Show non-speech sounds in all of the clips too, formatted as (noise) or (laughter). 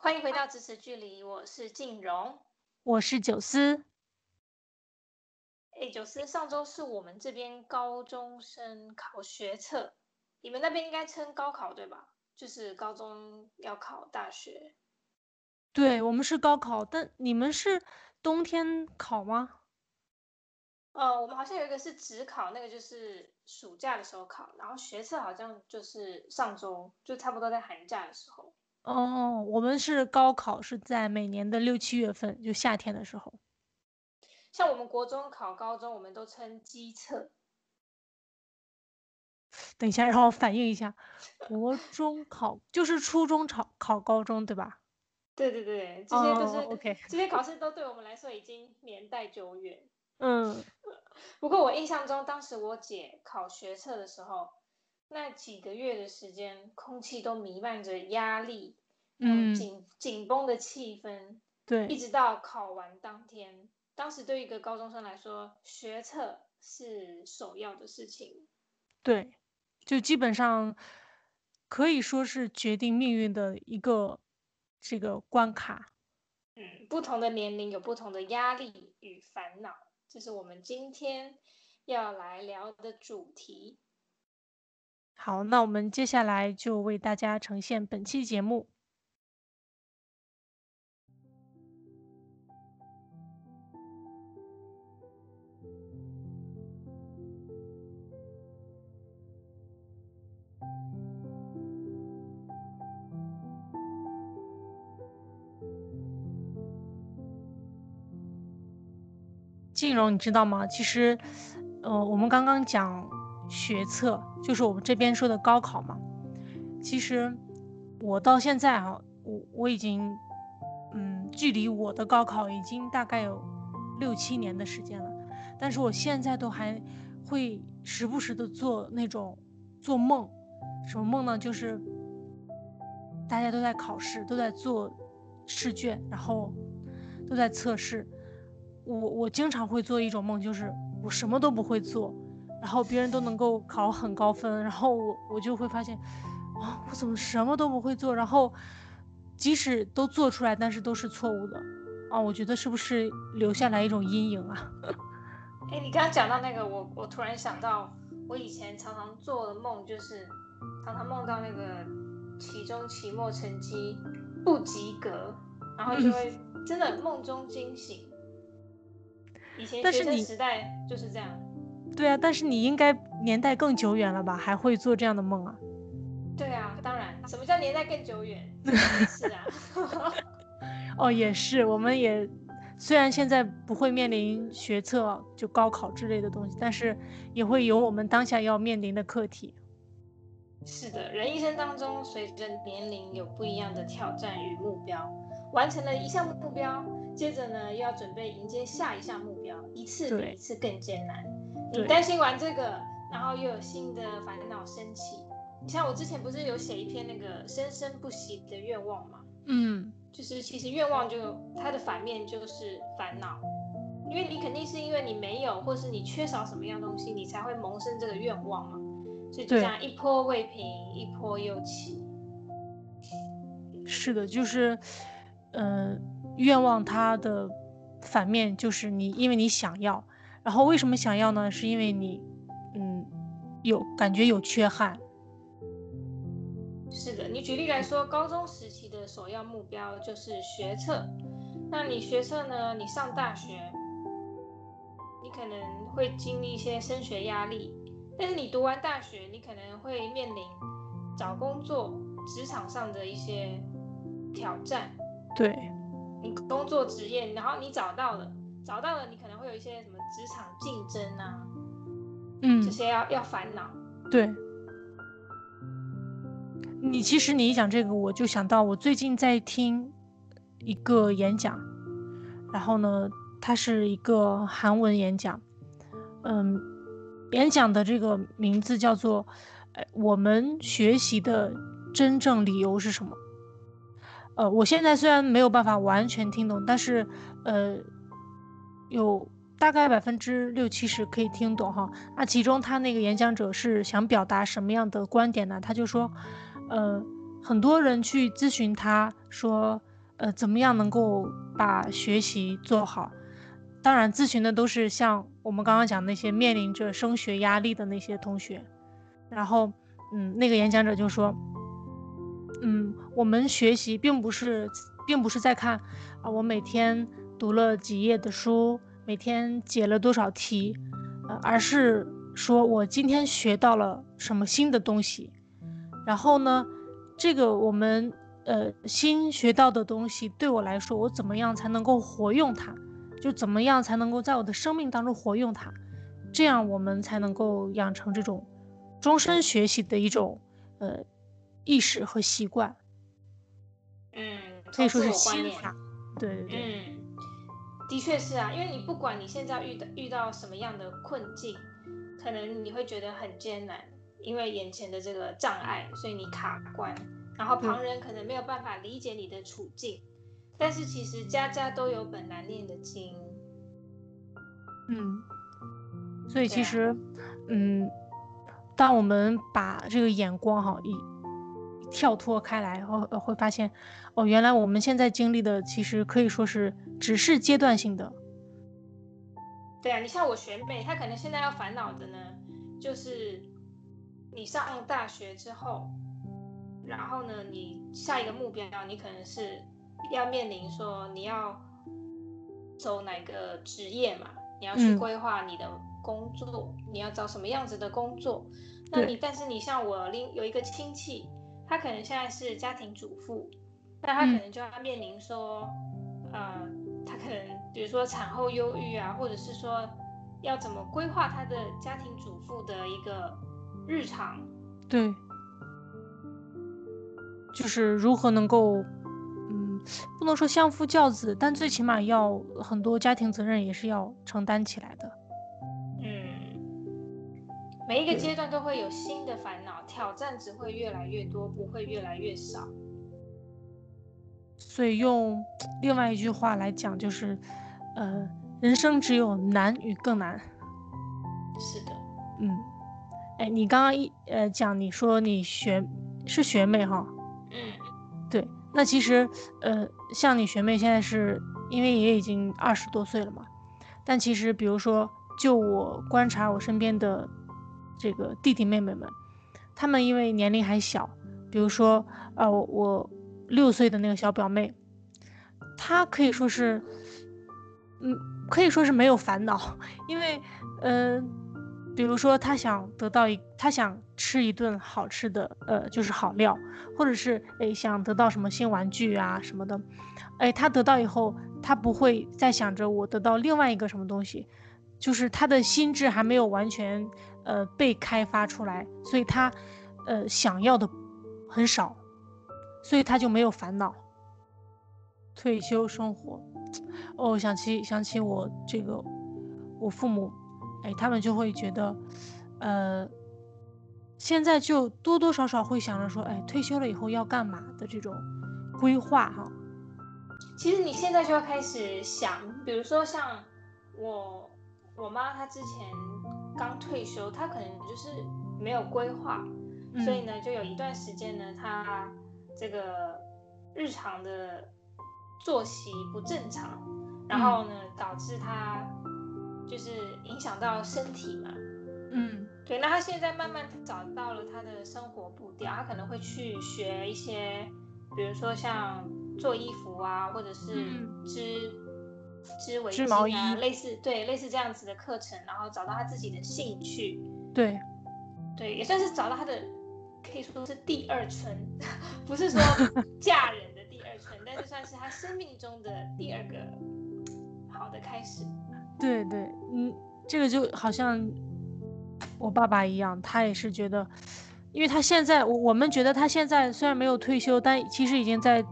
欢迎回到咫尺距离，我是静荣，我是九思。哎，九思，上周是我们这边高中生考学测，你们那边应该称高考对吧？就是高中要考大学。对，我们是高考，但你们是冬天考吗？呃，我们好像有一个是只考，那个就是暑假的时候考，然后学测好像就是上周，就差不多在寒假的时候。哦，我们是高考是在每年的六七月份，就夏天的时候。像我们国中考高中，我们都称基测。(laughs) 等一下，让我反应一下，国中考就是初中考考高中，对吧？对对对，这些都是、oh, OK，这些考试都对我们来说已经年代久远。嗯，(laughs) 不过我印象中，当时我姐考学测的时候，那几个月的时间，空气都弥漫着压力，嗯，紧紧绷的气氛，对，一直到考完当天，当时对一个高中生来说，学测是首要的事情，对，就基本上可以说是决定命运的一个这个关卡。嗯，不同的年龄有不同的压力与烦恼。这是我们今天要来聊的主题。好，那我们接下来就为大家呈现本期节目。静蓉，你知道吗？其实，呃，我们刚刚讲学测，就是我们这边说的高考嘛。其实，我到现在啊，我我已经，嗯，距离我的高考已经大概有六七年的时间了。但是我现在都还会时不时的做那种做梦，什么梦呢？就是大家都在考试，都在做试卷，然后都在测试。我我经常会做一种梦，就是我什么都不会做，然后别人都能够考很高分，然后我我就会发现，啊，我怎么什么都不会做？然后即使都做出来，但是都是错误的，啊，我觉得是不是留下来一种阴影啊？(laughs) 哎，你刚刚讲到那个，我我突然想到，我以前常常做的梦，就是常常梦到那个期中、期末成绩不及格，然后就会真的梦中惊醒。以前学生时代就是这样，对啊，但是你应该年代更久远了吧，还会做这样的梦啊？对啊，当然，什么叫年代更久远？(laughs) 是啊，哦，也是，我们也虽然现在不会面临学测就高考之类的东西，但是也会有我们当下要面临的课题。是的，人一生当中随着年龄有不一样的挑战与目标，完成了一项目标。接着呢，又要准备迎接下一项目标，一次比一次更艰难。你担心完这个，然后又有新的烦恼升起。你像我之前不是有写一篇那个生生不息的愿望嘛？嗯，就是其实愿望就它的反面就是烦恼，因为你肯定是因为你没有，或是你缺少什么样东西，你才会萌生这个愿望嘛。所以就这样一波未平，一波又起。是的，就是，嗯、呃。愿望它的反面就是你，因为你想要，然后为什么想要呢？是因为你，嗯，有感觉有缺憾。是的，你举例来说，高中时期的首要目标就是学测，那你学测呢？你上大学，你可能会经历一些升学压力，但是你读完大学，你可能会面临找工作、职场上的一些挑战。对。你工作职业，然后你找到了，找到了，你可能会有一些什么职场竞争啊，嗯，这些要要烦恼。对，你其实你一讲这个，我就想到我最近在听一个演讲，然后呢，它是一个韩文演讲，嗯，演讲的这个名字叫做，呃，我们学习的真正理由是什么？呃，我现在虽然没有办法完全听懂，但是，呃，有大概百分之六七十可以听懂哈。那其中他那个演讲者是想表达什么样的观点呢？他就说，呃，很多人去咨询他说，呃，怎么样能够把学习做好？当然，咨询的都是像我们刚刚讲那些面临着升学压力的那些同学。然后，嗯，那个演讲者就说，嗯，我们学习并不是，并不是在看啊，我每天读了几页的书，每天解了多少题，呃，而是说我今天学到了什么新的东西。然后呢，这个我们呃新学到的东西对我来说，我怎么样才能够活用它？就怎么样才能够在我的生命当中活用它？这样我们才能够养成这种终身学习的一种呃意识和习惯。嗯，可以说是心法。对对对。嗯，的确是啊，因为你不管你现在遇到遇到什么样的困境，可能你会觉得很艰难。因为眼前的这个障碍，所以你卡关，然后旁人可能没有办法理解你的处境，嗯、但是其实家家都有本难念的经。嗯，所以其实，嗯，当我们把这个眼光哈一跳脱开来，后会发现，哦，原来我们现在经历的其实可以说是只是阶段性的。对啊，你像我学妹，她可能现在要烦恼的呢，就是。你上大学之后，然后呢，你下一个目标，你可能是要面临说你要走哪个职业嘛？你要去规划你的工作，嗯、你要找什么样子的工作？那你但是你像我另有一个亲戚，他可能现在是家庭主妇，那他可能就要面临说，嗯、呃，他可能比如说产后忧郁啊，或者是说要怎么规划他的家庭主妇的一个。日常，对，就是如何能够，嗯，不能说相夫教子，但最起码要很多家庭责任也是要承担起来的。嗯，每一个阶段都会有新的烦恼，挑战只会越来越多，不会越来越少。所以用另外一句话来讲，就是，呃，人生只有难与更难。是的，嗯。哎，你刚刚一呃讲，你说你学是学妹哈，嗯，对，那其实呃像你学妹现在是因为也已经二十多岁了嘛，但其实比如说就我观察我身边的这个弟弟妹妹们，他们因为年龄还小，比如说呃我六岁的那个小表妹，她可以说是，嗯可以说是没有烦恼，因为嗯。呃比如说，他想得到一，他想吃一顿好吃的，呃，就是好料，或者是诶想得到什么新玩具啊什么的，诶，他得到以后，他不会再想着我得到另外一个什么东西，就是他的心智还没有完全呃被开发出来，所以他呃想要的很少，所以他就没有烦恼。退休生活，哦，想起想起我这个我父母。哎，他们就会觉得，呃，现在就多多少少会想着说，哎，退休了以后要干嘛的这种规划哈。其实你现在就要开始想，比如说像我我妈，她之前刚退休，他可能就是没有规划，嗯、所以呢，就有一段时间呢，他这个日常的作息不正常，然后呢，嗯、导致他。就是影响到身体嘛，嗯，对。那他现在慢慢找到了他的生活步调，他可能会去学一些，比如说像做衣服啊，或者是织织围巾啊，类似对类似这样子的课程，然后找到他自己的兴趣，对，对，也算是找到他的，可以说是第二春，(laughs) 不是说 (laughs) 嫁人的第二春，但是算是他生命中的第二个好的开始。对对，嗯，这个就好像我爸爸一样，他也是觉得，因为他现在，我我们觉得他现在虽然没有退休，但其实已经在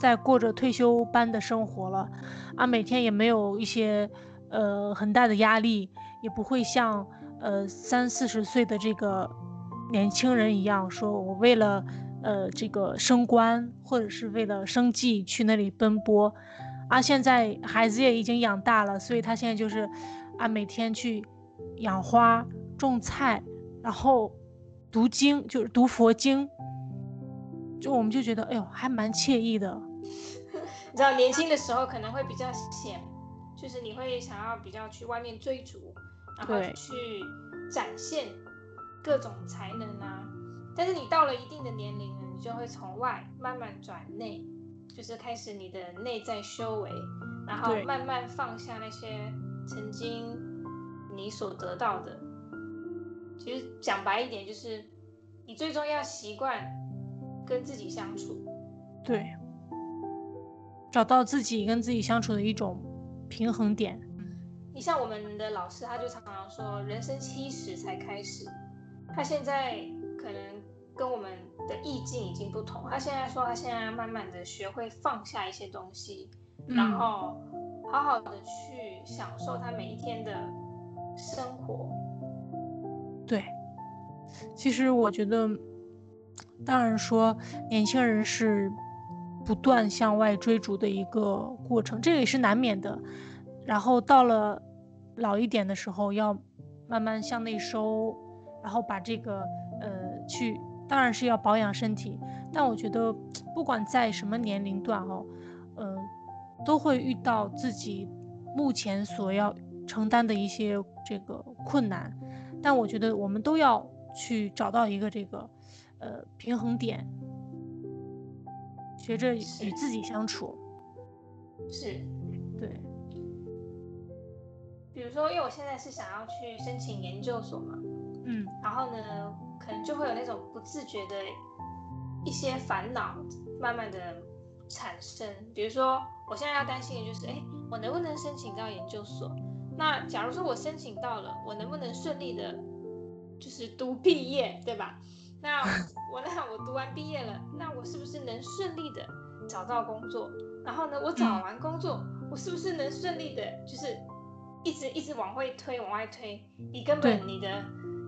在过着退休般的生活了，啊，每天也没有一些呃很大的压力，也不会像呃三四十岁的这个年轻人一样，说我为了呃这个升官或者是为了生计去那里奔波。啊，现在孩子也已经养大了，所以他现在就是，啊，每天去养花、种菜，然后读经，就是读佛经，就我们就觉得，哎呦，还蛮惬意的。(laughs) 你知道年轻的时候可能会比较闲，就是你会想要比较去外面追逐，然后去展现各种才能啊。但是你到了一定的年龄呢，你就会从外慢慢转内，就是开始你的内在修为，然后慢慢放下那些曾经你所得到的。其实讲白一点，就是你最终要习惯跟自己相处，对，找到自己跟自己相处的一种平衡点。你像我们的老师，他就常常说，人生七十才开始。他现在可能跟我们的意境已经不同。他现在说，他现在慢慢的学会放下一些东西，嗯、然后好好的去享受他每一天的生活。对，其实我觉得，当然说年轻人是不断向外追逐的一个过程，这个也是难免的。然后到了老一点的时候，要慢慢向内收，然后把这个呃去，当然是要保养身体。但我觉得不管在什么年龄段哦，呃，都会遇到自己目前所要承担的一些这个困难。但我觉得我们都要去找到一个这个，呃，平衡点，学着与自己相处。是，对。比如说，因为我现在是想要去申请研究所嘛，嗯，然后呢，可能就会有那种不自觉的一些烦恼慢慢的产生。比如说，我现在要担心的就是，哎，我能不能申请到研究所？那假如说我申请到了，我能不能顺利的，就是读毕业，对吧？那我那我读完毕业了，那我是不是能顺利的找到工作？然后呢，我找完工作，我是不是能顺利的，就是一直一直往回推，往外推？你根本你的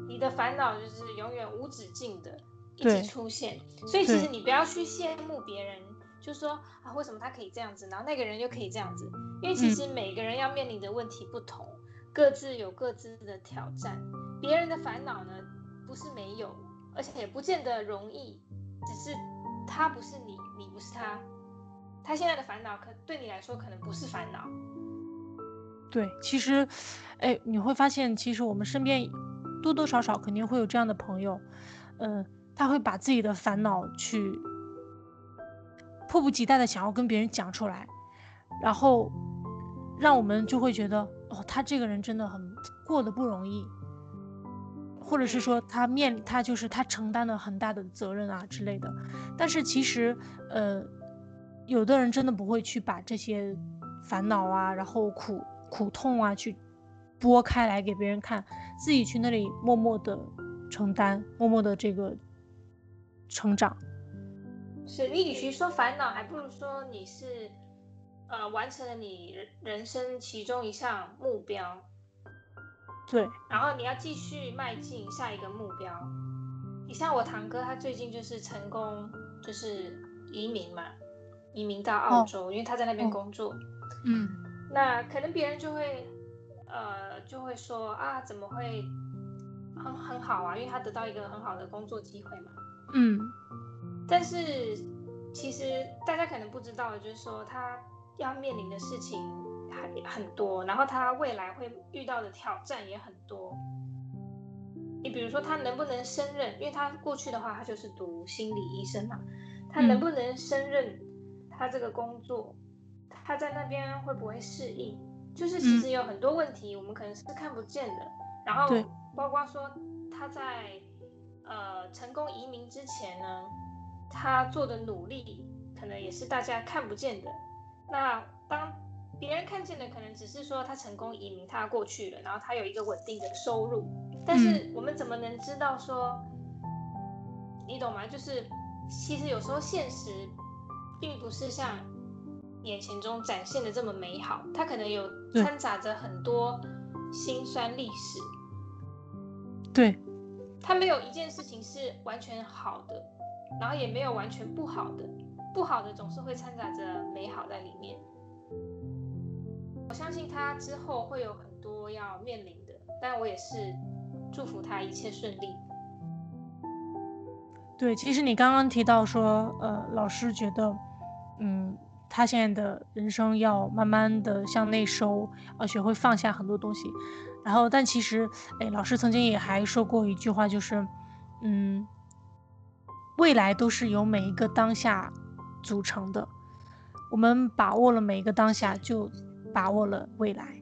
你的烦恼就是永远无止境的一直出现。所以其实你不要去羡慕别人。就说啊，为什么他可以这样子，然后那个人又可以这样子？因为其实每个人要面临的问题不同，嗯、各自有各自的挑战。别人的烦恼呢，不是没有，而且也不见得容易，只是他不是你，你不是他。他现在的烦恼，可对你来说可能不是烦恼。对，其实，哎，你会发现，其实我们身边多多少少肯定会有这样的朋友，嗯、他会把自己的烦恼去。迫不及待的想要跟别人讲出来，然后让我们就会觉得哦，他这个人真的很过得不容易，或者是说他面他就是他承担了很大的责任啊之类的。但是其实呃，有的人真的不会去把这些烦恼啊，然后苦苦痛啊去拨开来给别人看，自己去那里默默的承担，默默的这个成长。是你与其说烦恼，还不如说你是，呃，完成了你人生其中一项目标。对，然后你要继续迈进下一个目标。你像我堂哥，他最近就是成功，就是移民嘛，移民到澳洲，哦、因为他在那边工作。嗯，那可能别人就会，呃，就会说啊，怎么会很很好啊？因为他得到一个很好的工作机会嘛。嗯。但是，其实大家可能不知道，就是说他要面临的事情很很多，然后他未来会遇到的挑战也很多。你比如说，他能不能胜任？因为他过去的话，他就是读心理医生嘛，他能不能胜任他这个工作？他在那边会不会适应？就是其实有很多问题，我们可能是看不见的。然后，包括说他在呃成功移民之前呢？他做的努力，可能也是大家看不见的。那当别人看见的，可能只是说他成功移民，他过去了，然后他有一个稳定的收入。但是我们怎么能知道说，你懂吗？就是其实有时候现实并不是像眼前中展现的这么美好，它可能有掺杂着很多辛酸历史。对，它没有一件事情是完全好的。然后也没有完全不好的，不好的总是会掺杂着美好在里面。我相信他之后会有很多要面临的，但我也是祝福他一切顺利。对，其实你刚刚提到说，呃，老师觉得，嗯，他现在的人生要慢慢的向内收，要，学会放下很多东西。然后，但其实，哎，老师曾经也还说过一句话，就是，嗯，未来都是由每一个当下组成的。我们把握了每一个当下，就把握了未来。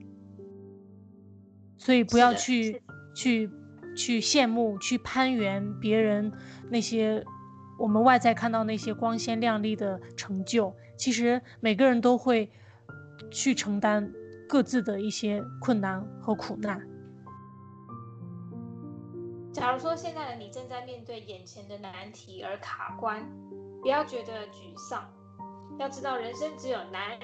所以不要去去去羡慕、去攀援别人那些我们外在看到那些光鲜亮丽的成就。其实每个人都会去承担各自的一些困难和苦难。假如说现在的你正在面对眼前的难题而卡关，不要觉得沮丧。要知道，人生只有难。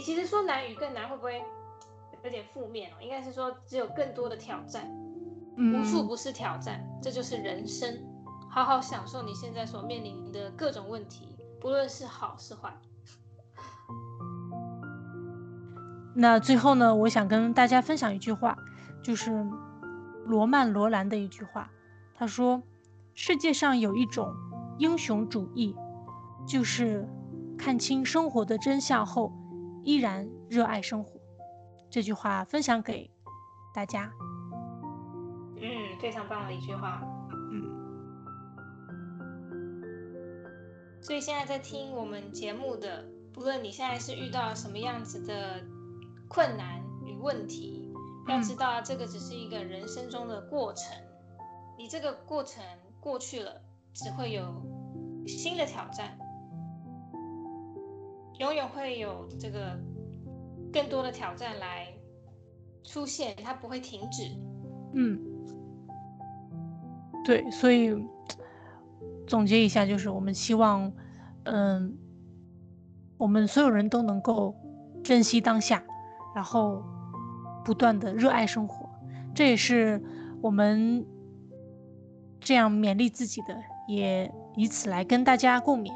诶，其实说难与更难会不会有点负面哦？应该是说只有更多的挑战，无处不是挑战，这就是人生。好好享受你现在所面临的各种问题，不论是好是坏。那最后呢，我想跟大家分享一句话，就是罗曼·罗兰的一句话。他说：“世界上有一种英雄主义。”就是看清生活的真相后，依然热爱生活。这句话分享给大家。嗯，非常棒的一句话。嗯。所以现在在听我们节目的，不论你现在是遇到什么样子的困难与问题，要知道这个只是一个人生中的过程。你这个过程过去了，只会有新的挑战。永远会有这个更多的挑战来出现，它不会停止。嗯，对，所以总结一下，就是我们希望，嗯，我们所有人都能够珍惜当下，然后不断的热爱生活，这也是我们这样勉励自己的，也以此来跟大家共勉。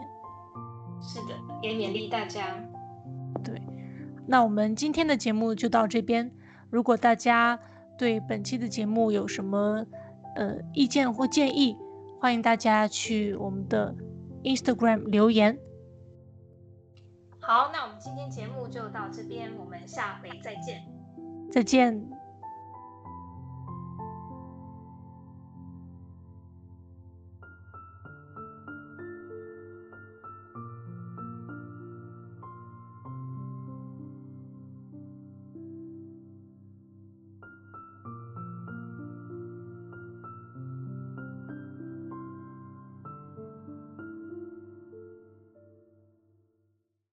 是的，也勉励大家。对，那我们今天的节目就到这边。如果大家对本期的节目有什么呃意见或建议，欢迎大家去我们的 Instagram 留言。好，那我们今天节目就到这边，我们下回再见。再见。